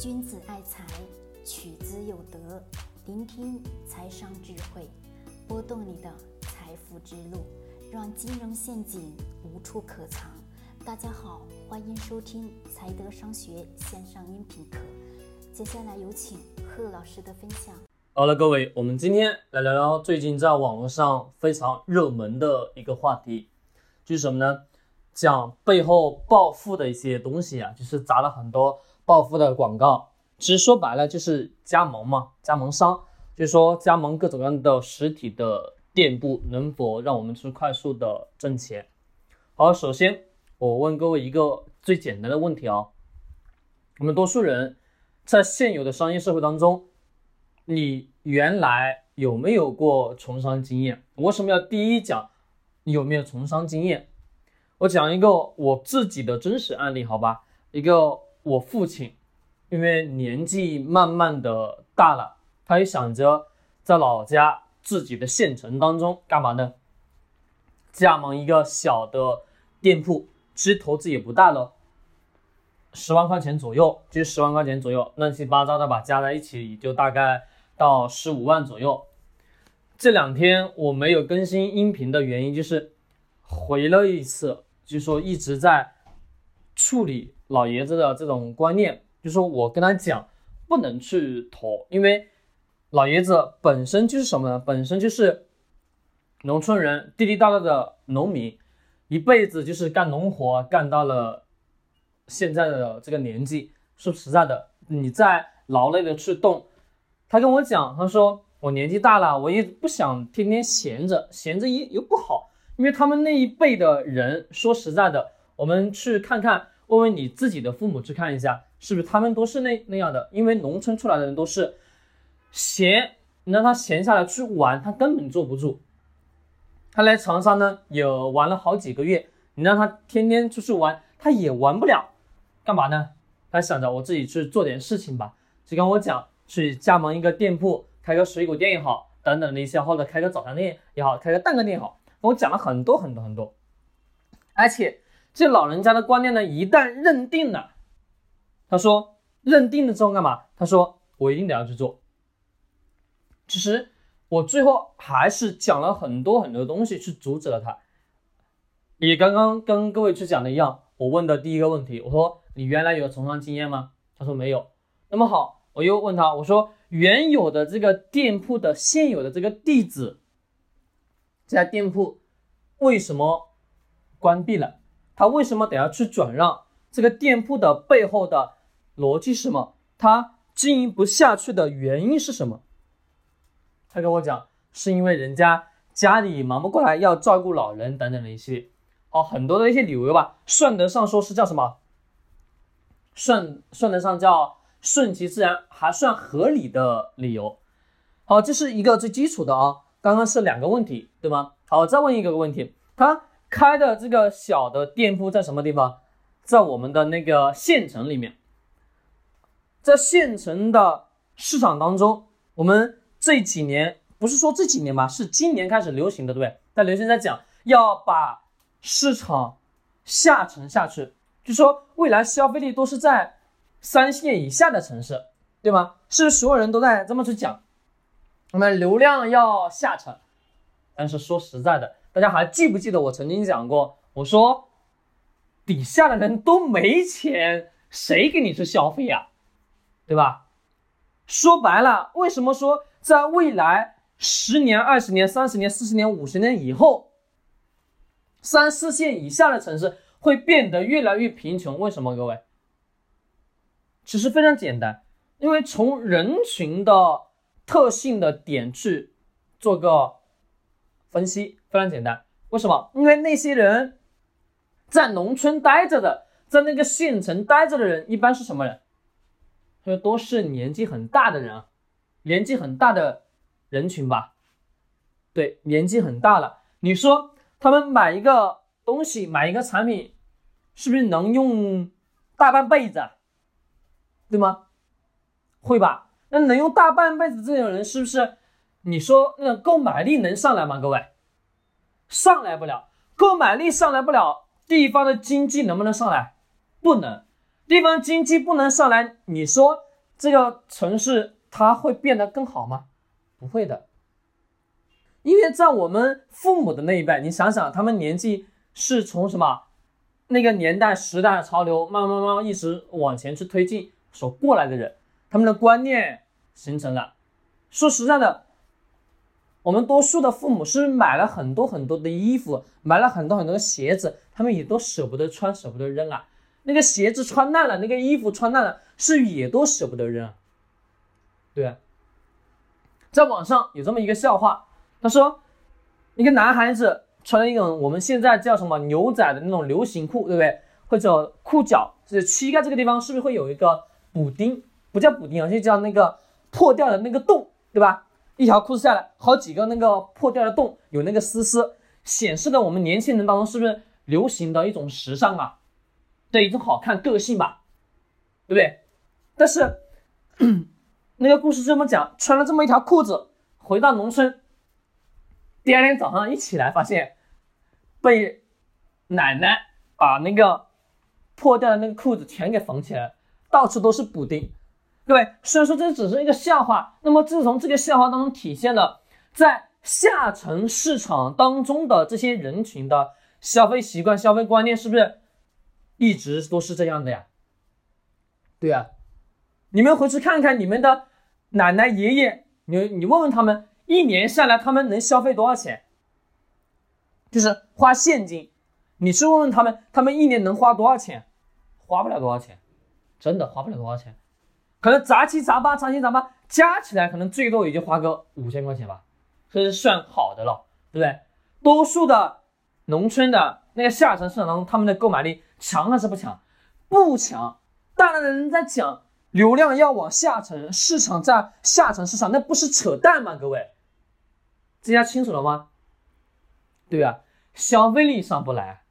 君子爱财，取之有德。聆听财商智慧，拨动你的财富之路，让金融陷阱无处可藏。大家好，欢迎收听财德商学线上音频课。接下来有请贺老师的分享。好了，各位，我们今天来聊聊最近在网络上非常热门的一个话题，就是什么呢？讲背后暴富的一些东西啊，就是砸了很多暴富的广告。其实说白了就是加盟嘛，加盟商，就是说加盟各种各样的实体的店铺，能否让我们去快速的挣钱？好，首先我问各位一个最简单的问题啊，我们多数人在现有的商业社会当中。你原来有没有过从商经验？为什么要第一讲有没有从商经验？我讲一个我自己的真实案例，好吧？一个我父亲，因为年纪慢慢的大了，他也想着在老家自己的县城当中干嘛呢？加盟一个小的店铺，其实投资也不大了。十万块钱左右，就十万块钱左右，乱七八糟的吧，加在一起也就大概。到十五万左右。这两天我没有更新音频的原因就是回了一次，就说一直在处理老爷子的这种观念，就说我跟他讲不能去投，因为老爷子本身就是什么呢？本身就是农村人，地地道道的农民，一辈子就是干农活，干到了现在的这个年纪。说实在的，你再劳累的去动。他跟我讲，他说我年纪大了，我也不想天天闲着，闲着也又不好。因为他们那一辈的人，说实在的，我们去看看，问问你自己的父母去看一下，是不是他们都是那那样的？因为农村出来的人都是闲，你让他闲下来去玩，他根本坐不住。他来长沙呢，也玩了好几个月，你让他天天出去玩，他也玩不了。干嘛呢？他想着我自己去做点事情吧，就跟我讲。去加盟一个店铺，开个水果店也好，等等的一些，或者开个早餐店也好，开个蛋糕店也好，跟我讲了很多很多很多。而且这老人家的观念呢，一旦认定了，他说认定了之后干嘛？他说我一定得要去做。其实我最后还是讲了很多很多东西去阻止了他。也刚刚跟各位去讲的一样，我问的第一个问题，我说你原来有从商经验吗？他说没有。那么好。我又问他，我说原有的这个店铺的现有的这个地址，这家店铺为什么关闭了？他为什么得要去转让？这个店铺的背后的逻辑是什么？他经营不下去的原因是什么？他跟我讲，是因为人家家里忙不过来，要照顾老人等等的一些，哦，很多的一些理由吧，算得上说是叫什么？算算得上叫。顺其自然还算合理的理由，好，这是一个最基础的啊。刚刚是两个问题，对吗？好，再问一个问题，他开的这个小的店铺在什么地方？在我们的那个县城里面，在县城的市场当中，我们这几年不是说这几年吧，是今年开始流行的，对不对？在流行在讲要把市场下沉下去，就说未来消费力都是在。三线以下的城市，对吗？是所有人都在这么去讲，我们流量要下沉。但是说实在的，大家还记不记得我曾经讲过？我说底下的人都没钱，谁给你去消费呀？对吧？说白了，为什么说在未来十年、二十年、三十年、四十年、五十年以后，三四线以下的城市会变得越来越贫穷？为什么，各位？其实非常简单，因为从人群的特性的点去做个分析，非常简单。为什么？因为那些人在农村待着的，在那个县城待着的人，一般是什么人？他说都是年纪很大的人，年纪很大的人群吧？对，年纪很大了。你说他们买一个东西，买一个产品，是不是能用大半辈子？对吗？会吧？那能用大半辈子这种人，是不是？你说那购买力能上来吗？各位，上来不了。购买力上来不了，地方的经济能不能上来？不能。地方经济不能上来，你说这个城市它会变得更好吗？不会的，因为在我们父母的那一辈，你想想，他们年纪是从什么那个年代时代潮流，慢慢慢慢一直往前去推进所过来的人，他们的观念形成了。说实在的。我们多数的父母是买了很多很多的衣服，买了很多很多的鞋子，他们也都舍不得穿，舍不得扔啊。那个鞋子穿烂了，那个衣服穿烂了，是也都舍不得扔。对，在网上有这么一个笑话，他说，一个男孩子穿了一种我们现在叫什么牛仔的那种流行裤，对不对？或者裤脚，就是膝盖这个地方是不是会有一个补丁？不叫补丁啊，就叫那个破掉的那个洞，对吧？一条裤子下来，好几个那个破掉的洞，有那个丝丝，显示了我们年轻人当中是不是流行的一种时尚啊？对，一种好看个性吧，对不对？但是 那个故事这么讲，穿了这么一条裤子回到农村，第二天早上一起来，发现被奶奶把那个破掉的那个裤子全给缝起来，到处都是补丁。各位，虽然说这只是一个笑话，那么自从这个笑话当中体现了在下沉市场当中的这些人群的消费习惯、消费观念，是不是一直都是这样的呀？对呀，你们回去看看你们的奶奶、爷爷，你你问问他们，一年下来他们能消费多少钱？就是花现金，你去问问他们，他们一年能花多少钱？花不了多少钱，真的花不了多少钱。可能杂七杂八、杂七杂八加起来，可能最多也就花个五千块钱吧，这是算好的了，对不对？多数的农村的那个下沉市场当中，他们的购买力强还是不强？不强。大量的人在讲流量要往下沉，市场在下沉市场，那不是扯淡吗？各位，大家清楚了吗？对啊，消费力上不来。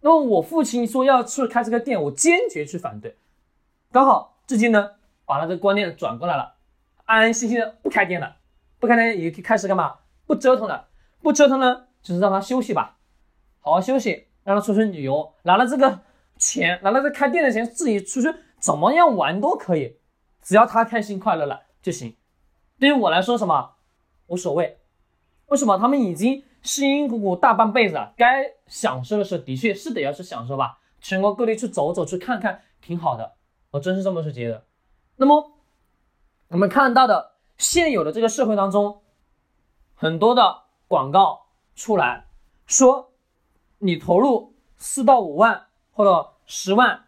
那么我父亲说要去开这个店，我坚决去反对。刚好最近呢，把他的观念转过来了，安安心心的不开店了，不开店也开始干嘛？不折腾了，不折腾呢，就是让他休息吧，好好休息，让他出去旅游，拿了这个钱，拿了这开店的钱，自己出去怎么样玩都可以，只要他开心快乐了就行。对于我来说，什么无所谓？为什么？他们已经辛辛苦苦大半辈子了，该享受的时候的确是得要去享受吧，全国各地去走走，去看看，挺好的。我真是这么去觉得。那么，我们看到的现有的这个社会当中，很多的广告出来说，你投入四到五万或者十万，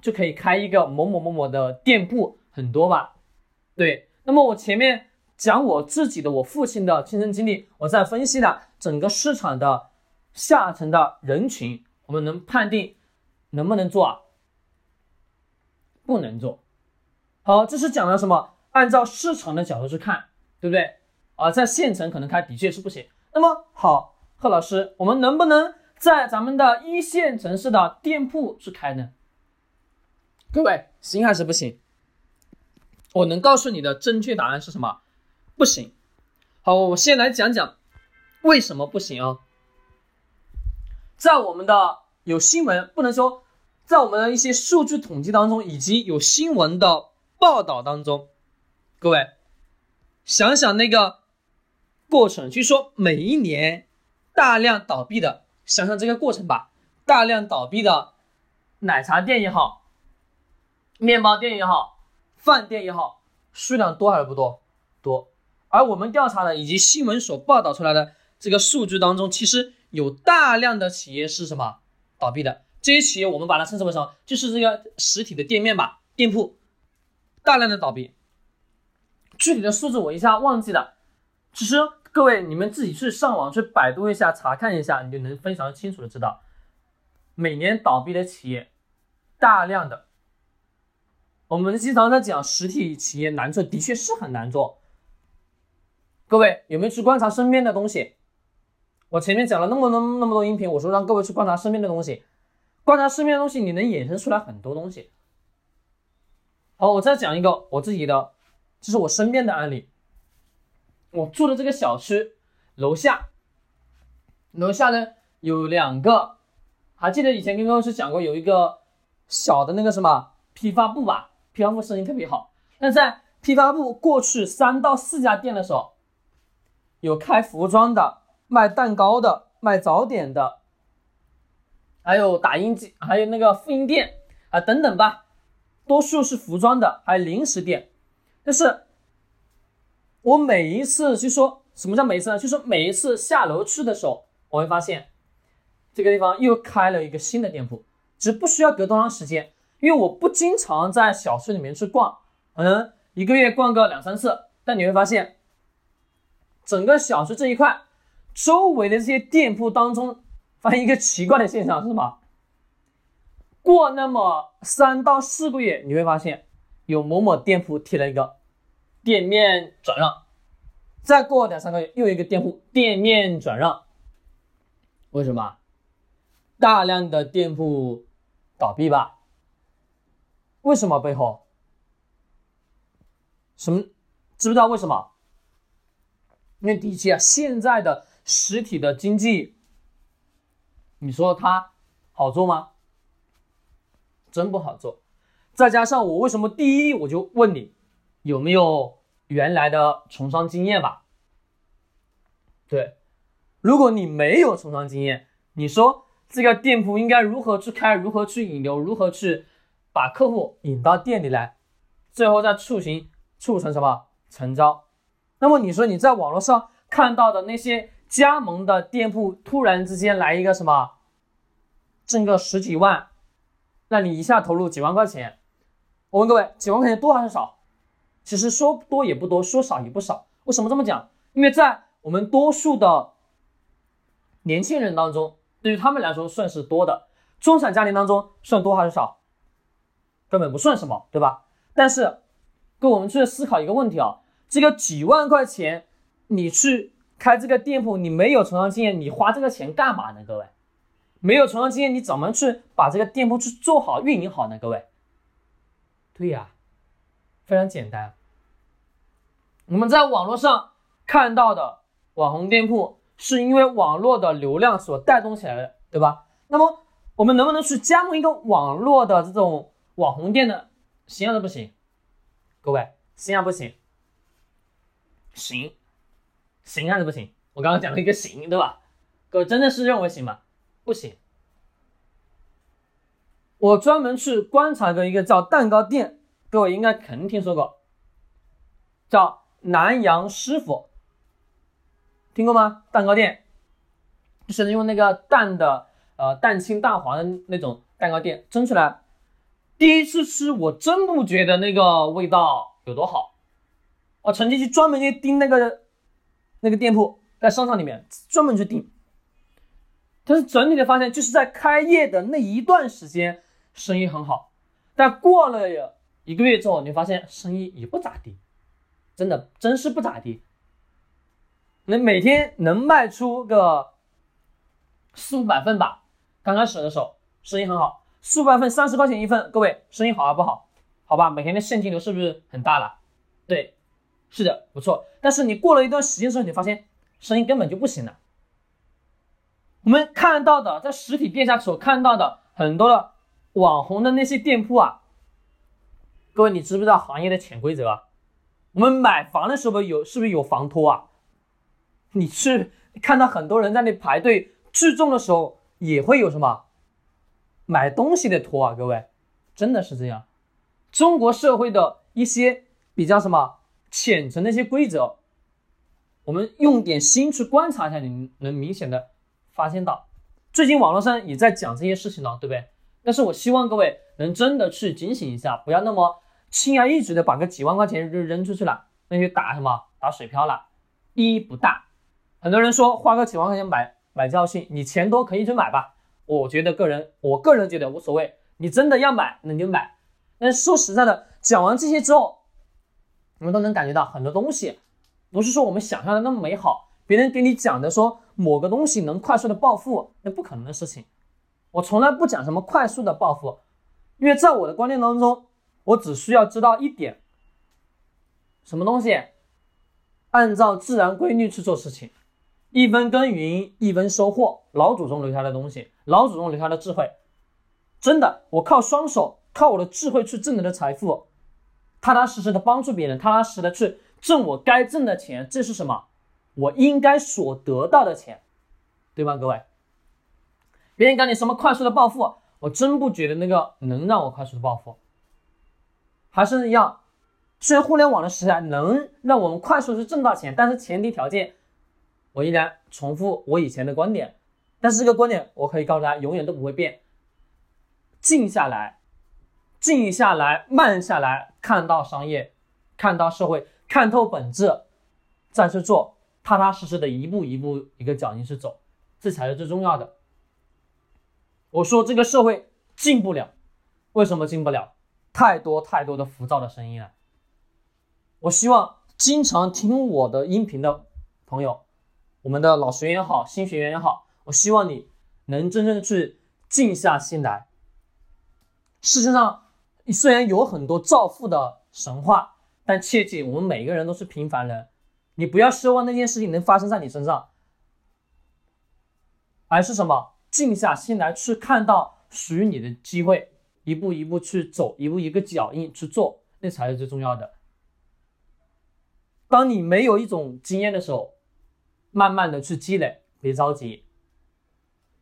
就可以开一个某某某某的店铺，很多吧？对。那么我前面讲我自己的我父亲的亲身经历，我在分析了整个市场的下层的人群，我们能判定能不能做啊？不能做好，这是讲了什么？按照市场的角度去看，对不对？啊，在县城可能开的确是不行。那么好，贺老师，我们能不能在咱们的一线城市的店铺去开呢？各位，行还是不行？我能告诉你的正确答案是什么？不行。好，我先来讲讲为什么不行啊？在我们的有新闻，不能说。在我们的一些数据统计当中，以及有新闻的报道当中，各位想想那个过程，据说每一年大量倒闭的，想想这个过程吧，大量倒闭的奶茶店也好，面包店也好，饭店也好，数量多还是不多？多。而我们调查的以及新闻所报道出来的这个数据当中，其实有大量的企业是什么倒闭的？这些企业我们把它称之为什么？就是这个实体的店面吧，店铺大量的倒闭。具体的数字我一下忘记了。其实各位你们自己去上网去百度一下，查看一下，你就能非常清楚的知道，每年倒闭的企业大量的。我们经常在讲实体企业难做，的确是很难做。各位有没有去观察身边的东西？我前面讲了那么多那么多音频，我说让各位去观察身边的东西。观察身边的东西，你能衍生出来很多东西。好，我再讲一个我自己的，这是我身边的案例。我住的这个小区楼下，楼下呢有两个，还记得以前跟高老师讲过，有一个小的那个什么批发部吧，批发部生意特别好。那在批发部过去三到四家店的时候，有开服装的、卖蛋糕的、卖早点的，还有打印机，还有那个复印店啊等等吧，多数是服装的，还有零食店。但是，我每一次就说什么叫每一次呢？就是每一次下楼去的时候，我会发现这个地方又开了一个新的店铺，只不需要隔多长时间，因为我不经常在小区里面去逛。可能一个月逛个两三次，但你会发现，整个小区这一块周围的这些店铺当中，发现一个奇怪的现象是什么？过那么三到四个月，你会发现有某某店铺贴了一个店面转让，再过两三个月又一个店铺店面转让，为什么？大量的店铺倒闭吧？为什么背后？什么？知不知道为什么？因为的确啊，现在的实体的经济，你说它好做吗？真不好做。再加上我为什么第一我就问你有没有原来的从商经验吧？对，如果你没有从商经验，你说这个店铺应该如何去开，如何去引流，如何去把客户引到店里来，最后再促行。促成什么成交？那么你说你在网络上看到的那些加盟的店铺，突然之间来一个什么，挣个十几万，让你一下投入几万块钱。我问各位，几万块钱多还是少？其实说多也不多，说少也不少。为什么这么讲？因为在我们多数的年轻人当中，对于他们来说算是多的。中产家庭当中算多还是少？根本不算什么，对吧？但是。跟，我们去思考一个问题啊，这个几万块钱，你去开这个店铺，你没有从商经验，你花这个钱干嘛呢？各位，没有从商经验，你怎么去把这个店铺去做好、运营好呢？各位，对呀，非常简单。我们在网络上看到的网红店铺，是因为网络的流量所带动起来的，对吧？那么我们能不能去加盟一个网络的这种网红店呢？行还是不行？各位，行还不行？行，行还是不行？我刚刚讲了一个行，对吧？各位真的是认为行吗？不行。我专门去观察过一个叫蛋糕店，各位应该肯定听说过，叫南洋师傅，听过吗？蛋糕店就是用那个蛋的，呃，蛋清蛋黄的那种蛋糕店蒸出来。第一次吃，我真不觉得那个味道有多好。我曾经去专门去盯那个那个店铺，在商场里面专门去订。但是整体的发现，就是在开业的那一段时间，生意很好。但过了有一个月之后，你发现生意也不咋地，真的真是不咋地。那每天能卖出个四五百份吧，刚开始的时候生意很好。四五百份三十块钱一份，各位生意好还不好？好吧，每天的现金流是不是很大了？对，是的，不错。但是你过了一段时间之后，你发现生意根本就不行了。我们看到的，在实体店下所看到的很多的网红的那些店铺啊，各位你知不知道行业的潜规则？啊我们买房的时候有是不是有房托啊？你去看到很多人在那排队聚众的时候，也会有什么？买东西的托啊，各位，真的是这样。中国社会的一些比较什么浅层的一些规则，我们用点心去观察一下，你能明显的发现到。最近网络上也在讲这些事情了，对不对？但是我希望各位能真的去警醒一下，不要那么轻而易举的把个几万块钱扔扔出去了，那就打什么打水漂了，意义不大。很多人说花个几万块钱买买教训，你钱多可以去买吧。我觉得个人，我个人觉得无所谓。你真的要买，那你就买。但是说实在的，讲完这些之后，我们都能感觉到很多东西，不是说我们想象的那么美好。别人给你讲的说某个东西能快速的暴富，那不可能的事情。我从来不讲什么快速的暴富，因为在我的观念当中，我只需要知道一点，什么东西，按照自然规律去做事情。一分耕耘一分收获，老祖宗留下的东西，老祖宗留下的智慧，真的，我靠双手，靠我的智慧去挣来的财富，踏踏实实的帮助别人，踏踏实实的去挣我该挣的钱，这是什么？我应该所得到的钱，对吧，各位？别人讲你什么快速的暴富，我真不觉得那个能让我快速的暴富。还是一样，虽然互联网的时代能让我们快速去挣到钱，但是前提条件，我依然重复我以前的观点。但是这个观点，我可以告诉大家，永远都不会变。静下来，静下来，慢下来，看到商业，看到社会，看透本质，再去做，踏踏实实的一步一步一个脚印去走，这才是最重要的。我说这个社会进不了，为什么进不了？太多太多的浮躁的声音了。我希望经常听我的音频的朋友，我们的老学员也好，新学员也好。我希望你能真正去静下心来。世界上虽然有很多造富的神话，但切记，我们每个人都是平凡人。你不要奢望那件事情能发生在你身上，而是什么？静下心来去看到属于你的机会，一步一步去走，一步一个脚印去做，那才是最重要的。当你没有一种经验的时候，慢慢的去积累，别着急。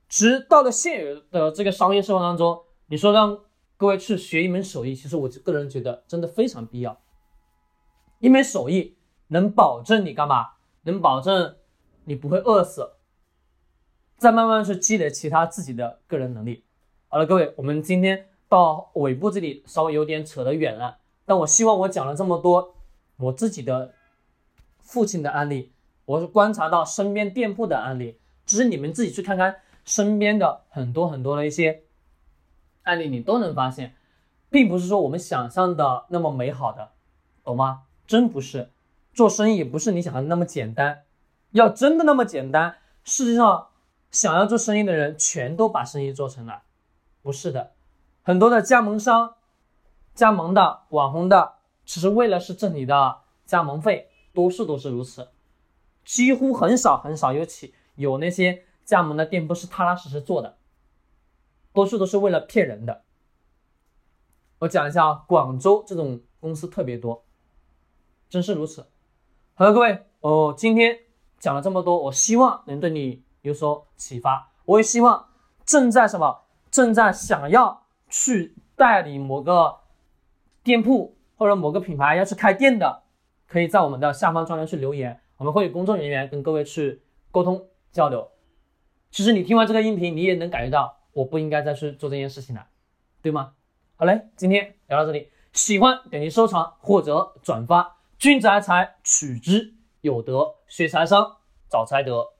其实到了现有的这个商业社会当中，你说让各位去学一门手艺，其实我个人觉得真的非常必要。一门手艺能保证你干嘛？能保证你不会饿死。再慢慢去积累其他自己的个人能力。好了，各位，我们今天到尾部这里稍微有点扯得远了，但我希望我讲了这么多我自己的父亲的案例，我是观察到身边店铺的案例，只是你们自己去看看。身边的很多很多的一些案例，你都能发现，并不是说我们想象的那么美好的，懂吗？真不是，做生意不是你想的那么简单。要真的那么简单，世界上想要做生意的人全都把生意做成了，不是的。很多的加盟商、加盟的网红的，只是为了是挣你的加盟费，多数都是如此，几乎很少很少有起有那些。加盟的店铺是踏踏实实做的，多数都是为了骗人的。我讲一下啊，广州这种公司特别多，真是如此。好了，各位，哦，今天讲了这么多，我希望能对你有所启发。我也希望正在什么，正在想要去代理某个店铺或者某个品牌要去开店的，可以在我们的下方专栏去留言，我们会有工作人员跟各位去沟通交流。其实你听完这个音频，你也能感觉到我不应该再去做这件事情了，对吗？好嘞，今天聊到这里，喜欢点击收藏或者转发。君子爱财，取之有德；学财商，找财德。